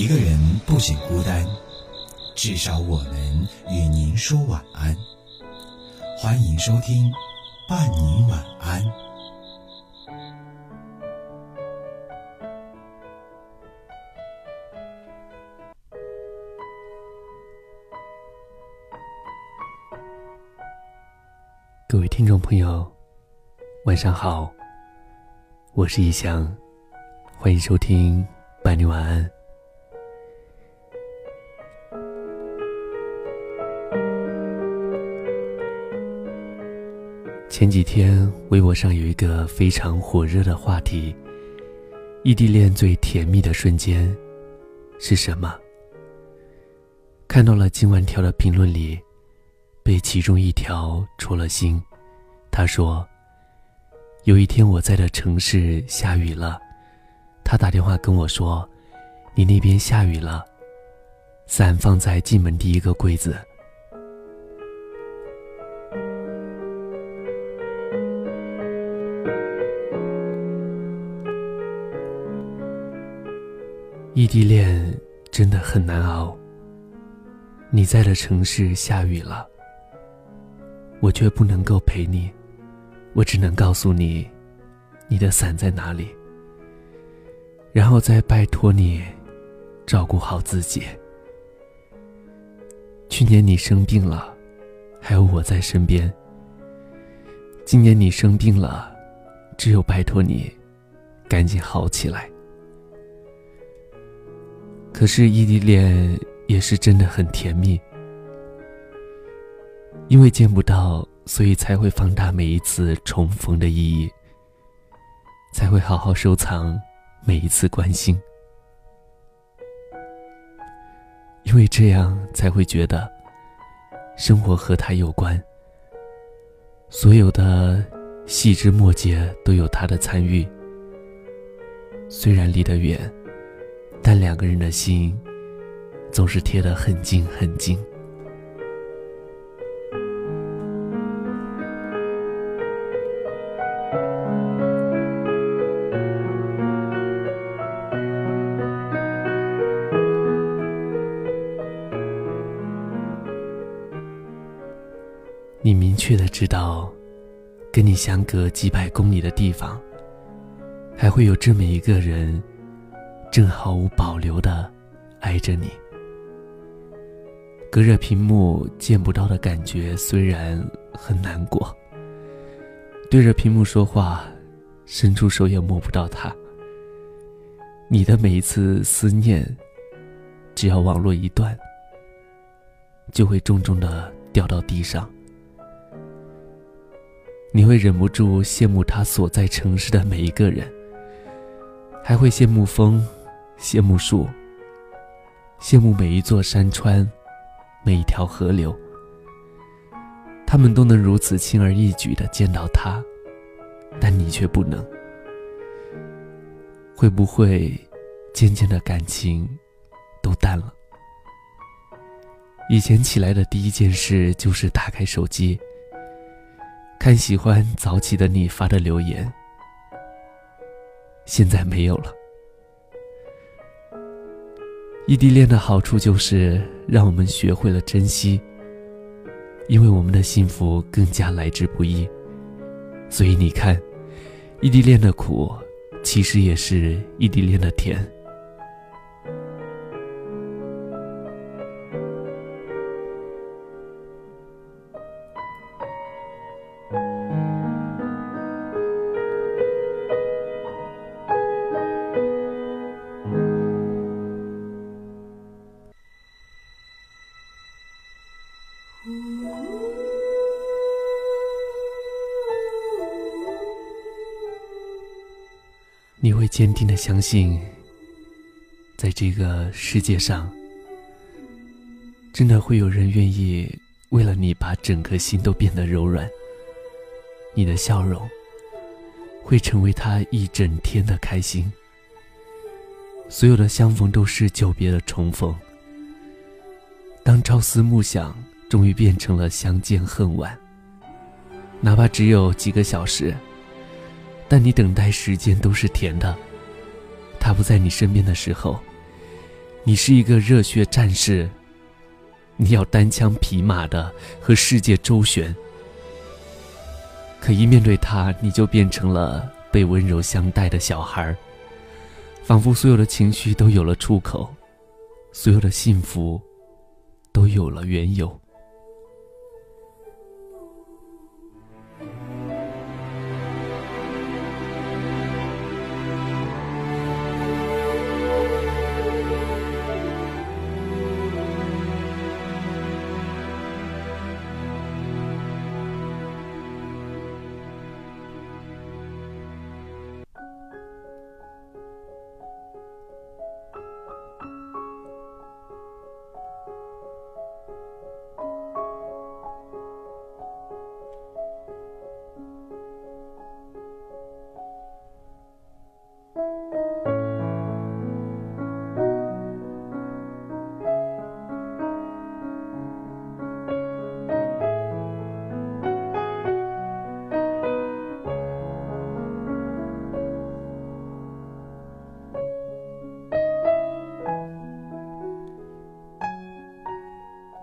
一个人不仅孤单，至少我能与您说晚安。欢迎收听《伴你晚安》。各位听众朋友，晚上好，我是易翔，欢迎收听《伴你晚安》。前几天微博上有一个非常火热的话题：异地恋最甜蜜的瞬间是什么？看到了今晚条的评论里。被其中一条戳了心，他说：“有一天我在的城市下雨了，他打电话跟我说，你那边下雨了，伞放在进门第一个柜子。”异地恋真的很难熬。你在的城市下雨了。我却不能够陪你，我只能告诉你，你的伞在哪里。然后再拜托你，照顾好自己。去年你生病了，还有我在身边。今年你生病了，只有拜托你，赶紧好起来。可是异地恋也是真的很甜蜜。因为见不到，所以才会放大每一次重逢的意义，才会好好收藏每一次关心。因为这样才会觉得，生活和他有关，所有的细枝末节都有他的参与。虽然离得远，但两个人的心总是贴得很近很近。你明确的知道，跟你相隔几百公里的地方，还会有这么一个人，正毫无保留的爱着你。隔着屏幕见不到的感觉虽然很难过，对着屏幕说话，伸出手也摸不到他。你的每一次思念，只要网络一断，就会重重的掉到地上。你会忍不住羡慕他所在城市的每一个人，还会羡慕风，羡慕树，羡慕每一座山川，每一条河流。他们都能如此轻而易举的见到他，但你却不能。会不会渐渐的感情都淡了？以前起来的第一件事就是打开手机。看喜欢早起的你发的留言，现在没有了。异地恋的好处就是让我们学会了珍惜，因为我们的幸福更加来之不易。所以你看，异地恋的苦，其实也是异地恋的甜。你会坚定的相信，在这个世界上，真的会有人愿意为了你把整颗心都变得柔软。你的笑容会成为他一整天的开心。所有的相逢都是久别的重逢。当朝思暮想终于变成了相见恨晚，哪怕只有几个小时。但你等待时间都是甜的。他不在你身边的时候，你是一个热血战士，你要单枪匹马的和世界周旋。可一面对他，你就变成了被温柔相待的小孩仿佛所有的情绪都有了出口，所有的幸福都有了缘由。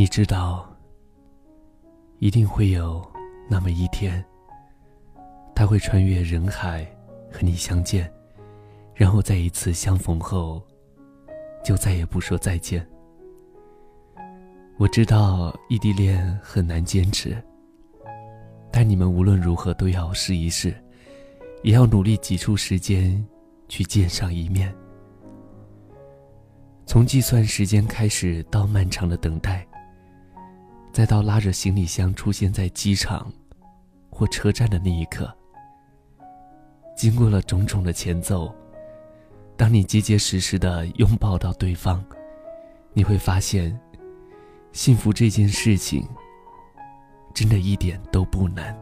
你知道，一定会有那么一天，他会穿越人海和你相见，然后在一次相逢后，就再也不说再见。我知道异地恋很难坚持，但你们无论如何都要试一试，也要努力挤出时间去见上一面。从计算时间开始，到漫长的等待。再到拉着行李箱出现在机场或车站的那一刻，经过了种种的前奏，当你结结实实的拥抱到对方，你会发现，幸福这件事情，真的一点都不难。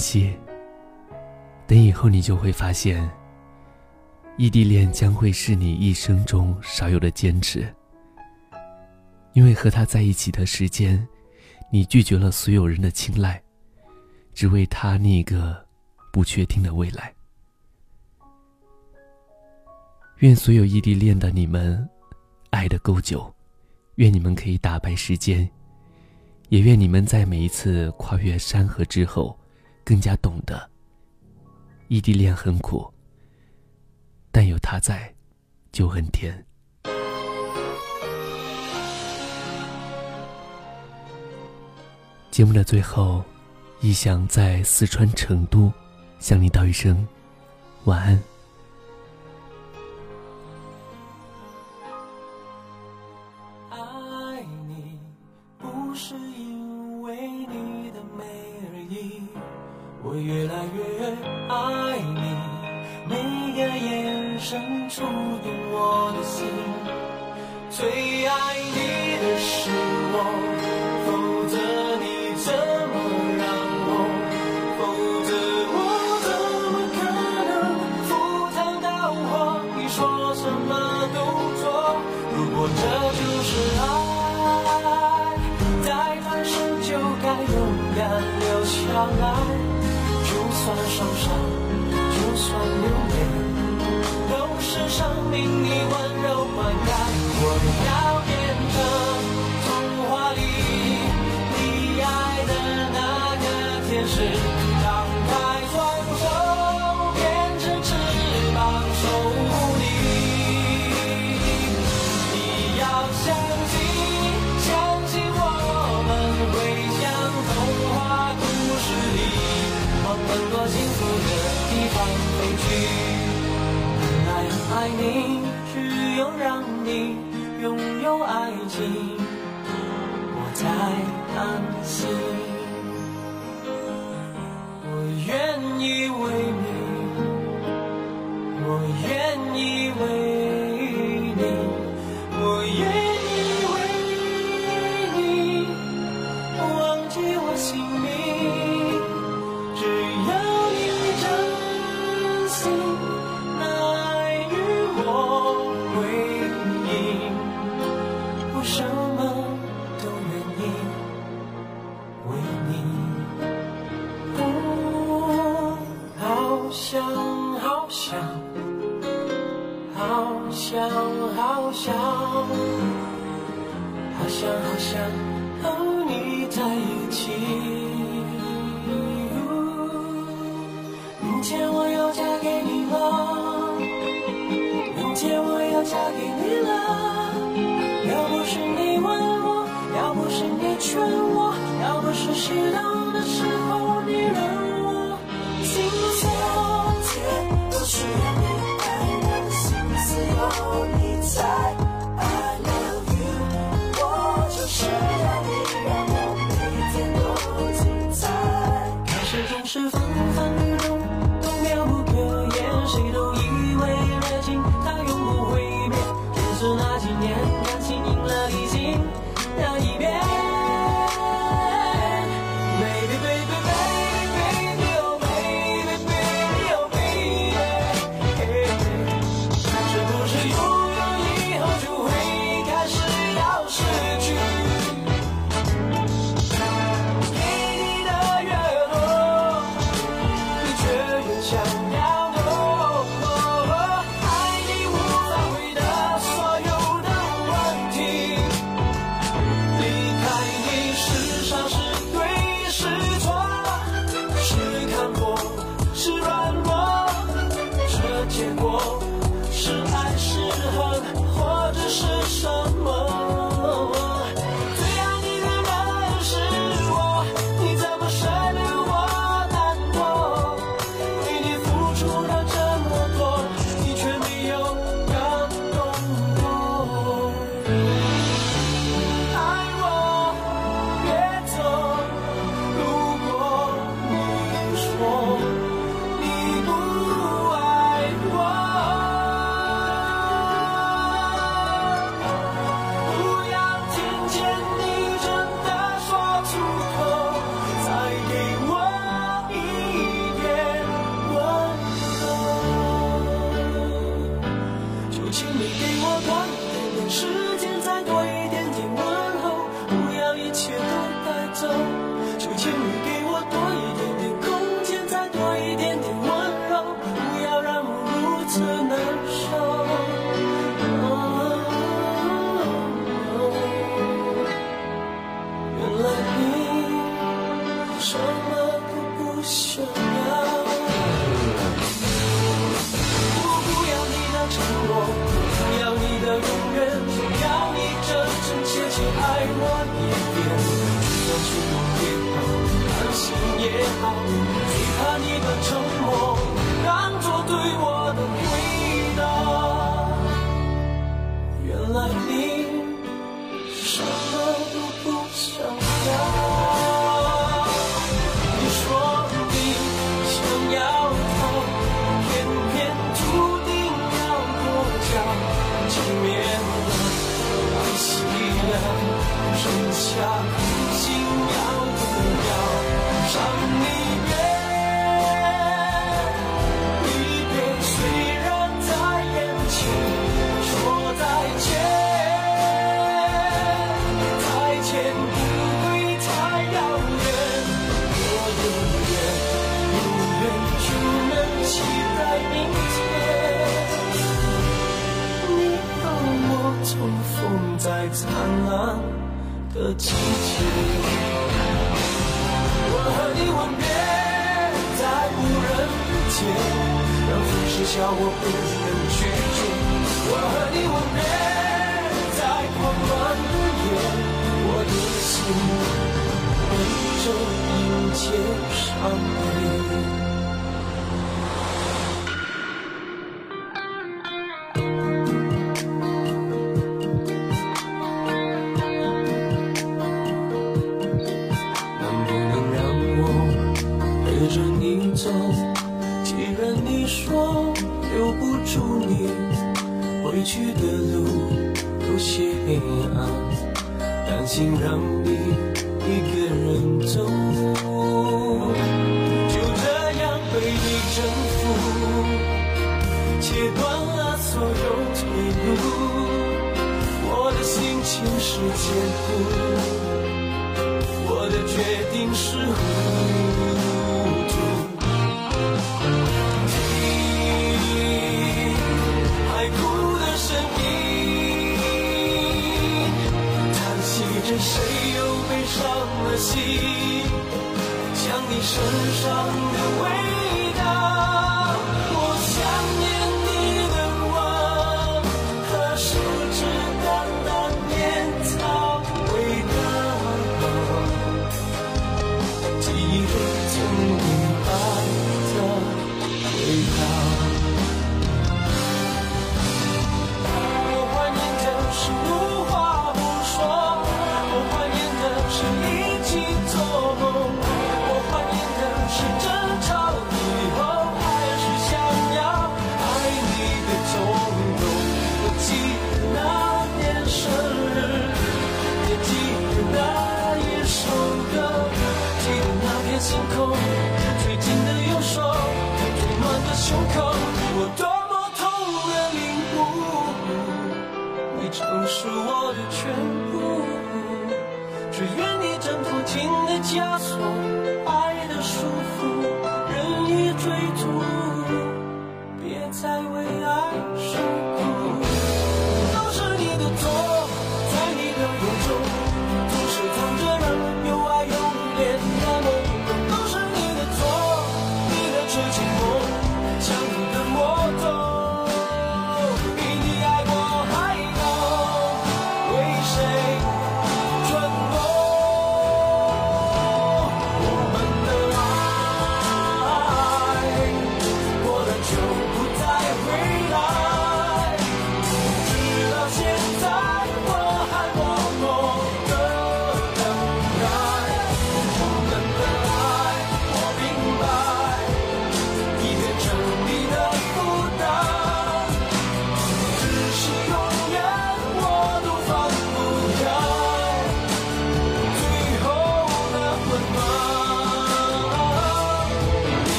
好好珍惜。等以后，你就会发现，异地恋将会是你一生中少有的坚持。因为和他在一起的时间，你拒绝了所有人的青睐，只为他那个不确定的未来。愿所有异地恋的你们，爱的够久，愿你们可以打败时间。也愿你们在每一次跨越山河之后，更加懂得，异地恋很苦，但有他在，就很甜。节目的最后，一想在四川成都，向你道一声晚安。越爱你，每个眼神触算受伤，就算流泪，都是生命里温柔灌溉。我要在安心。我愿意为想，好想，好想，好想和你在一起。明天我要嫁给你了，明天我要嫁给你了。要不是你问我，要不是你劝我，要不是适当。shop. 却让风痴笑我不能拒绝我和你吻别在狂乱的夜我的心等着迎接伤悲心啊，担心让你一个人走，就这样被你征服，切断了所有退路。我的心情是坚固，我的决定是糊涂。谁又悲伤了？心想你身上的味道。记得那一首歌记得那片星空最紧的右手最暖的胸口我多么痛的领悟你曾是我的全部只愿你挣脱情的枷锁爱的束缚任意追逐别再为爱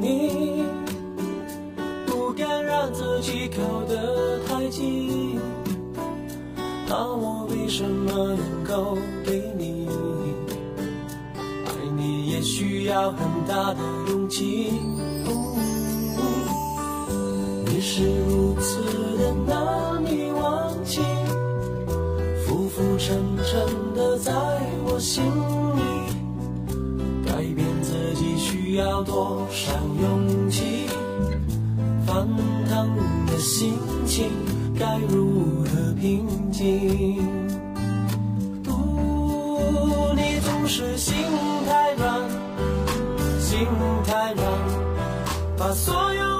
你不敢让自己靠得太近，那我为什么能够给你爱你也需要很大的勇气？你是如此的难以忘记，浮浮沉沉的在我心里。要多少勇气？翻腾的心情该如何平静？不，你总是心太软，心太软，把所有。